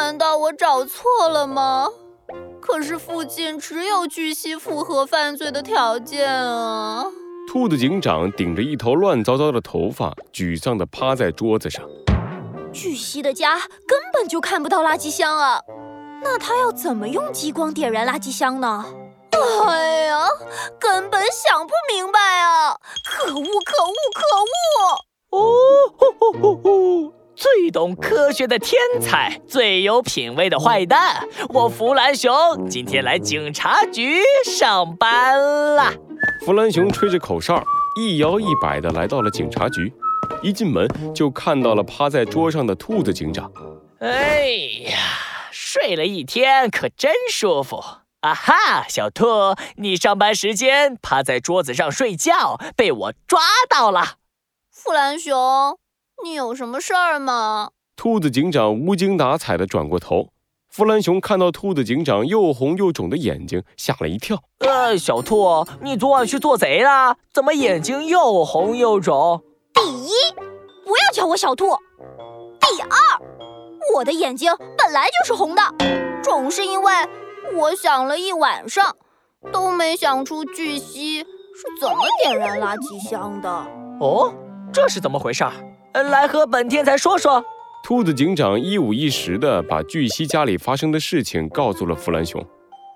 难道我找错了吗？可是附近只有巨蜥符合犯罪的条件啊！兔子警长顶着一头乱糟糟的头发，沮丧地趴在桌子上。巨蜥的家根本就看不到垃圾箱啊！那他要怎么用激光点燃垃圾箱呢？哎呀，根本想不明白啊！可恶，可恶，可恶！哦吼吼吼吼！最懂科学的天才，最有品味的坏蛋，我弗兰熊今天来警察局上班了。弗兰熊吹着口哨，一摇一摆地来到了警察局。一进门就看到了趴在桌上的兔子警长。哎呀，睡了一天可真舒服啊哈！小兔，你上班时间趴在桌子上睡觉，被我抓到了。弗兰熊。你有什么事儿吗？兔子警长无精打采地转过头。弗兰熊看到兔子警长又红又肿的眼睛，吓了一跳。呃，小兔，你昨晚去做贼了？怎么眼睛又红又肿？第一，不要叫我小兔。第二，我的眼睛本来就是红的，肿是因为我想了一晚上，都没想出巨蜥是怎么点燃垃圾箱的。哦，这是怎么回事？来和本天才说说。兔子警长一五一十地把巨蜥家里发生的事情告诉了弗兰熊。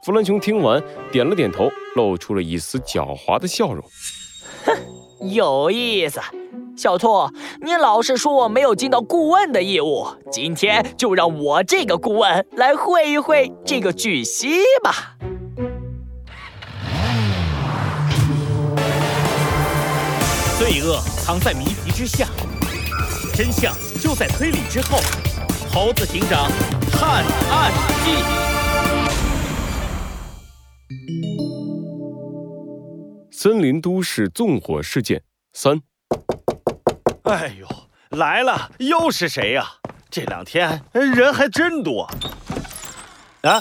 弗兰熊听完，点了点头，露出了一丝狡猾的笑容。哼，有意思。小兔，你老是说我没有尽到顾问的义务，今天就让我这个顾问来会一会这个巨蜥吧。罪恶藏在谜题之下。真相就在推理之后，猴子警长探案记。森林都市纵火事件三。哎呦，来了，又是谁呀？这两天人还真多。啊，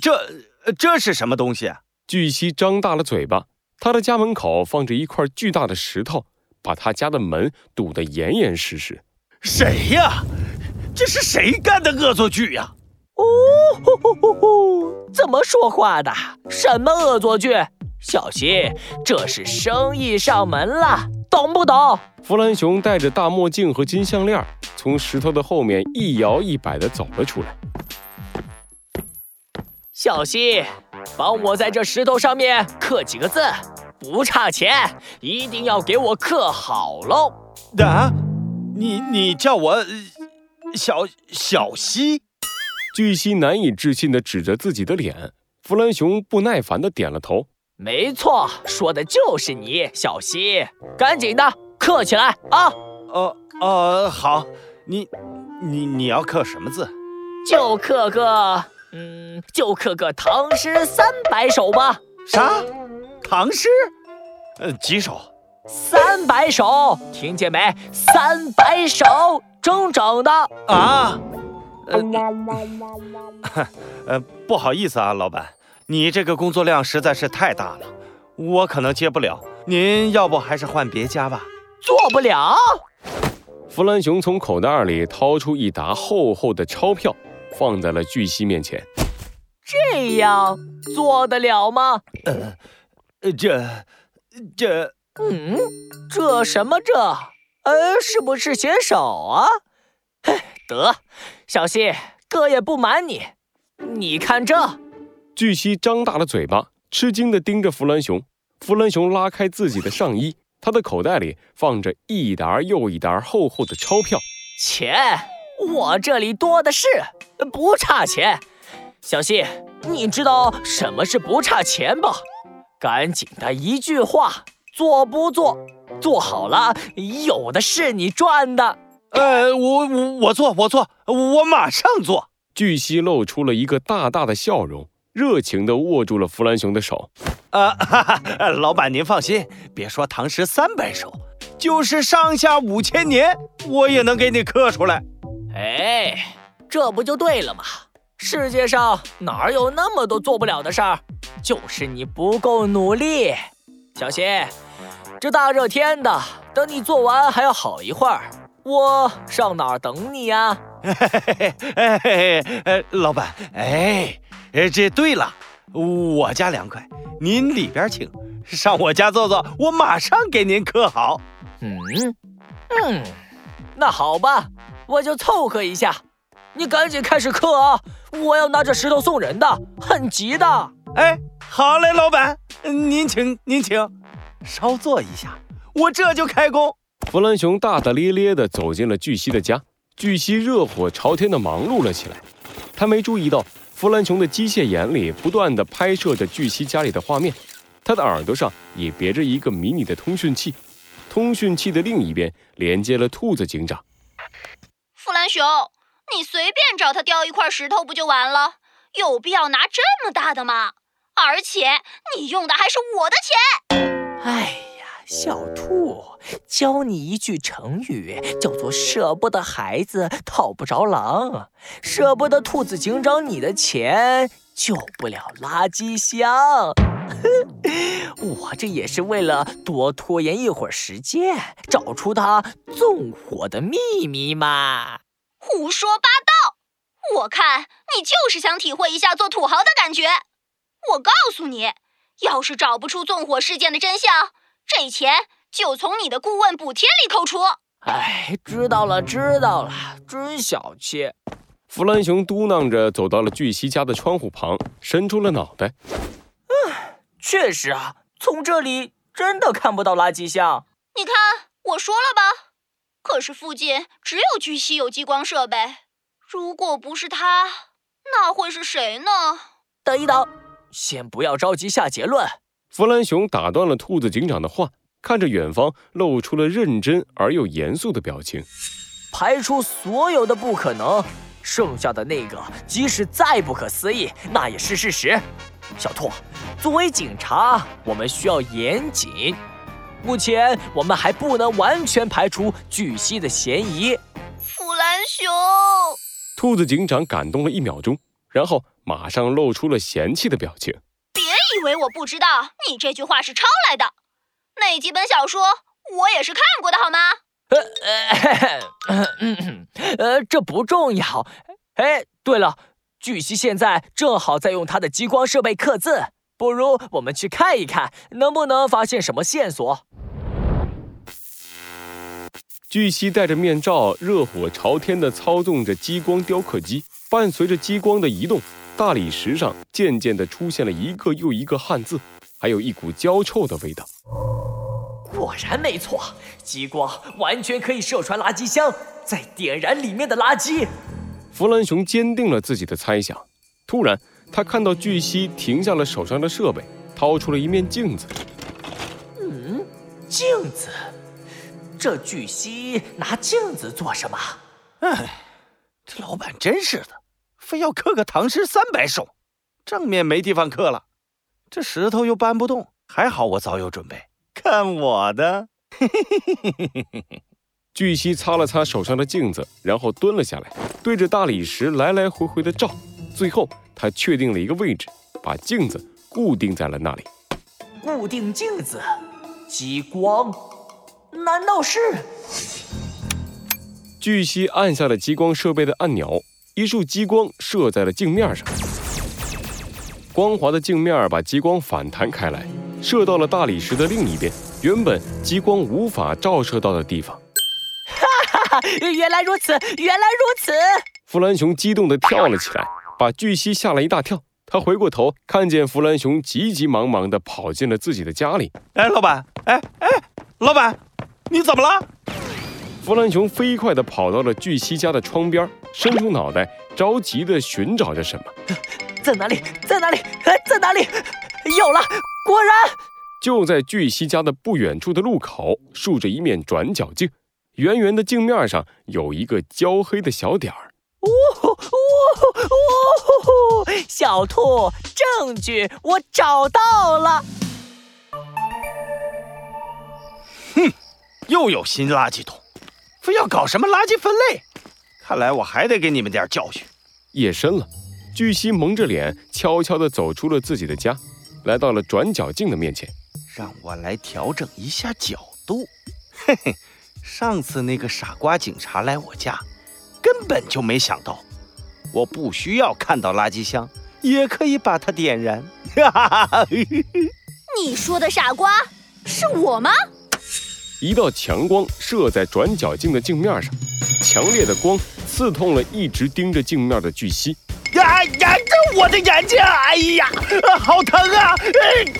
这这是什么东西？巨蜥张大了嘴巴，他的家门口放着一块巨大的石头，把他家的门堵得严严实实。谁呀？这是谁干的恶作剧呀？哦，呼呼呼呼！怎么说话的？什么恶作剧？小心，这是生意上门了，懂不懂？弗兰熊戴着大墨镜和金项链，从石头的后面一摇一摆地走了出来。小心，帮我在这石头上面刻几个字，不差钱，一定要给我刻好喽！啊！你你叫我小小西，巨蜥难以置信地指着自己的脸。弗兰熊不耐烦地点了头。没错，说的就是你，小西，赶紧的刻起来啊！呃呃，好，你你你要刻什么字？就刻个，嗯，就刻个唐诗三百首吧。啥？唐诗？呃，几首？三百首，听见没？三百首，整整的啊！呃，呃不好意思啊，老板，你这个工作量实在是太大了，我可能接不了。您要不还是换别家吧？做不了。弗兰熊从口袋里掏出一沓厚厚的钞票，放在了巨蜥面前。这样做得了吗？呃，这，这。嗯，这什么这？呃，是不是写手啊？嘿，得，小西，哥也不瞒你，你看这。巨蜥张大了嘴巴，吃惊地盯着弗兰熊。弗兰熊拉开自己的上衣，他的口袋里放着一沓又一沓厚厚的钞票。钱，我这里多的是，不差钱。小西，你知道什么是不差钱吧？赶紧的一句话。做不做？做好了，有的是你赚的。呃，我我我做，我做，我马上做。巨蜥露出了一个大大的笑容，热情地握住了弗兰熊的手。啊，哈哈，老板您放心，别说唐诗三百首，就是上下五千年，我也能给你刻出来。哎，这不就对了吗？世界上哪有那么多做不了的事儿？就是你不够努力。小心。这大热天的，等你做完还要好一会儿，我上哪儿等你呀？哎，哎，老板，哎，哎，这对了，我家凉快，您里边请，上我家坐坐，我马上给您刻好。嗯嗯，那好吧，我就凑合一下。你赶紧开始刻啊！我要拿着石头送人的，很急的。哎，好嘞，老板，您请，您请，稍坐一下，我这就开工。弗兰熊大大咧咧地走进了巨蜥的家，巨蜥热火朝天地忙碌了起来。他没注意到弗兰熊的机械眼里不断地拍摄着巨蜥家里的画面，他的耳朵上也别着一个迷你的通讯器，通讯器的另一边连接了兔子警长。弗兰熊。你随便找他叼一块石头不就完了？有必要拿这么大的吗？而且你用的还是我的钱。哎呀，小兔，教你一句成语，叫做“舍不得孩子套不着狼”。舍不得兔子警长你的钱，救不了垃圾箱。我这也是为了多拖延一会儿时间，找出他纵火的秘密嘛。胡说八道！我看你就是想体会一下做土豪的感觉。我告诉你，要是找不出纵火事件的真相，这钱就从你的顾问补贴里扣除。哎，知道了，知道了，真小气。弗兰熊嘟囔着走到了巨蜥家的窗户旁，伸出了脑袋。嗯，确实啊，从这里真的看不到垃圾箱。你看，我说了吧。可是附近只有巨蜥有激光设备，如果不是他，那会是谁呢？等一等，先不要着急下结论。弗兰熊打断了兔子警长的话，看着远方，露出了认真而又严肃的表情。排除所有的不可能，剩下的那个，即使再不可思议，那也是事实。小兔，作为警察，我们需要严谨。目前我们还不能完全排除巨蜥的嫌疑。弗兰熊，兔子警长感动了一秒钟，然后马上露出了嫌弃的表情。别以为我不知道，你这句话是抄来的。那几本小说我也是看过的，好吗？呃呃，呃，这不重要。哎，对了，巨蜥现在正好在用它的激光设备刻字。不如我们去看一看，能不能发现什么线索？巨蜥戴着面罩，热火朝天地操纵着激光雕刻机。伴随着激光的移动，大理石上渐渐地出现了一个又一个汉字，还有一股焦臭的味道。果然没错，激光完全可以射穿垃圾箱，再点燃里面的垃圾。弗兰熊坚定了自己的猜想。突然。他看到巨蜥停下了手上的设备，掏出了一面镜子。嗯，镜子，这巨蜥拿镜子做什么？哎，这老板真是的，非要刻个唐诗三百首，正面没地方刻了，这石头又搬不动，还好我早有准备，看我的！巨蜥擦了擦手上的镜子，然后蹲了下来，对着大理石来来回回的照，最后。他确定了一个位置，把镜子固定在了那里。固定镜子，激光，难道是？巨蜥按下了激光设备的按钮，一束激光射在了镜面上。光滑的镜面把激光反弹开来，射到了大理石的另一边，原本激光无法照射到的地方。哈哈哈！原来如此，原来如此！弗兰熊激动地跳了起来。把巨蜥吓了一大跳，他回过头，看见弗兰熊急急忙忙地跑进了自己的家里。哎，老板，哎哎，老板，你怎么了？弗兰熊飞快地跑到了巨蜥家的窗边，伸出脑袋，着急地寻找着什么。在哪里？在哪里？在哪里？有了！果然，就在巨蜥家的不远处的路口，竖着一面转角镜，圆圆的镜面上有一个焦黑的小点儿。呜呼呜呼呜呼！小兔，证据我找到了。哼，又有新垃圾桶，非要搞什么垃圾分类？看来我还得给你们点教训。夜深了，巨蜥蒙着脸，悄悄地走出了自己的家，来到了转角镜的面前。让我来调整一下角度。嘿嘿，上次那个傻瓜警察来我家。根本就没想到，我不需要看到垃圾箱，也可以把它点燃。哈哈哈！你说的傻瓜是我吗？一道强光射在转角镜的镜面上，强烈的光刺痛了一直盯着镜面的巨蜥。呀呀！这我的眼睛！哎呀，好疼啊！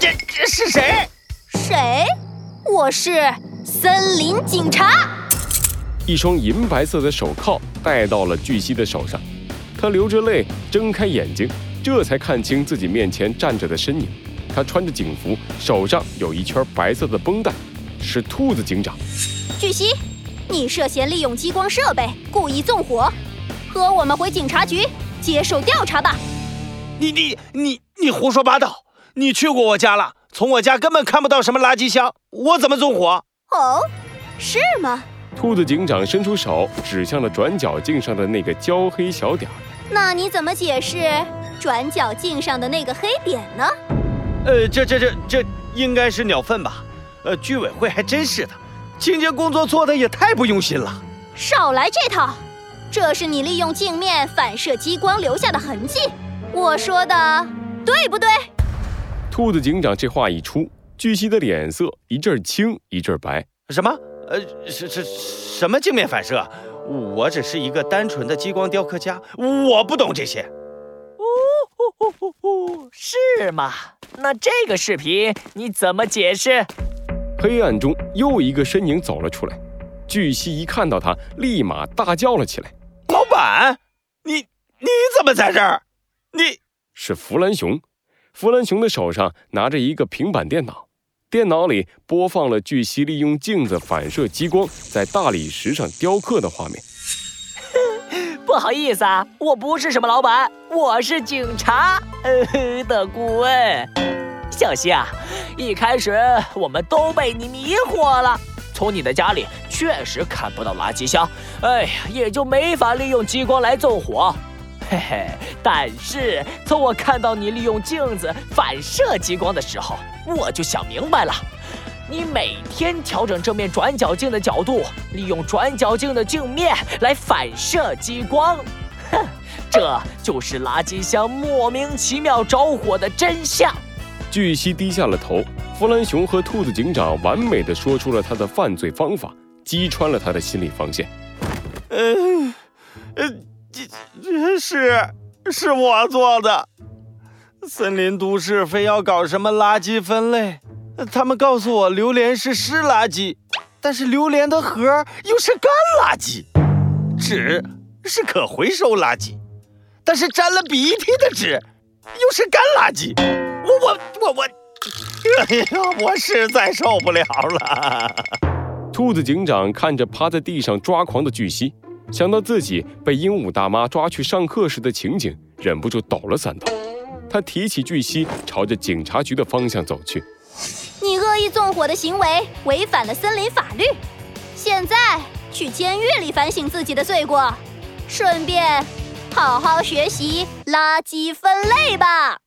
这这是谁？谁？我是森林警察。一双银白色的手铐戴到了巨蜥的手上，他流着泪睁开眼睛，这才看清自己面前站着的身影。他穿着警服，手上有一圈白色的绷带，是兔子警长。巨蜥，你涉嫌利用激光设备故意纵火，和我们回警察局接受调查吧。你你你你胡说八道！你去过我家了，从我家根本看不到什么垃圾箱，我怎么纵火？哦，是吗？兔子警长伸出手指向了转角镜上的那个焦黑小点儿。那你怎么解释转角镜上的那个黑点呢？呃，这这这这应该是鸟粪吧？呃，居委会还真是的，清洁工作做的也太不用心了。少来这套！这是你利用镜面反射激光留下的痕迹。我说的对不对？兔子警长这话一出，巨蜥的脸色一阵青一阵白。什么？呃，是是什么镜面反射？我只是一个单纯的激光雕刻家，我不懂这些。哦哦。哦。哦，是吗？那这个视频你怎么解释？黑暗中又一个身影走了出来，巨蜥一看到他，立马大叫了起来：“老板，你你怎么在这儿？你是弗兰熊。”弗兰熊的手上拿着一个平板电脑。电脑里播放了巨蜥利用镜子反射激光在大理石上雕刻的画面。不好意思啊，我不是什么老板，我是警察的顾问。小希啊，一开始我们都被你迷惑了，从你的家里确实看不到垃圾箱，哎呀，也就没法利用激光来纵火。嘿嘿，但是从我看到你利用镜子反射激光的时候，我就想明白了。你每天调整这面转角镜的角度，利用转角镜的镜面来反射激光，哼，这就是垃圾箱莫名其妙着火的真相。巨蜥低下了头，弗兰熊和兔子警长完美的说出了他的犯罪方法，击穿了他的心理防线。嗯，嗯。这是是我做的。森林都市非要搞什么垃圾分类，他们告诉我榴莲是湿垃圾，但是榴莲的核又是干垃圾，纸是可回收垃圾，但是沾了鼻涕的纸又是干垃圾。我我我我，哎呀，我实在受不了了。兔子警长看着趴在地上抓狂的巨蜥。想到自己被鹦鹉大妈抓去上课时的情景，忍不住抖了三抖。他提起巨蜥，朝着警察局的方向走去。你恶意纵火的行为违反了森林法律，现在去监狱里反省自己的罪过，顺便好好学习垃圾分类吧。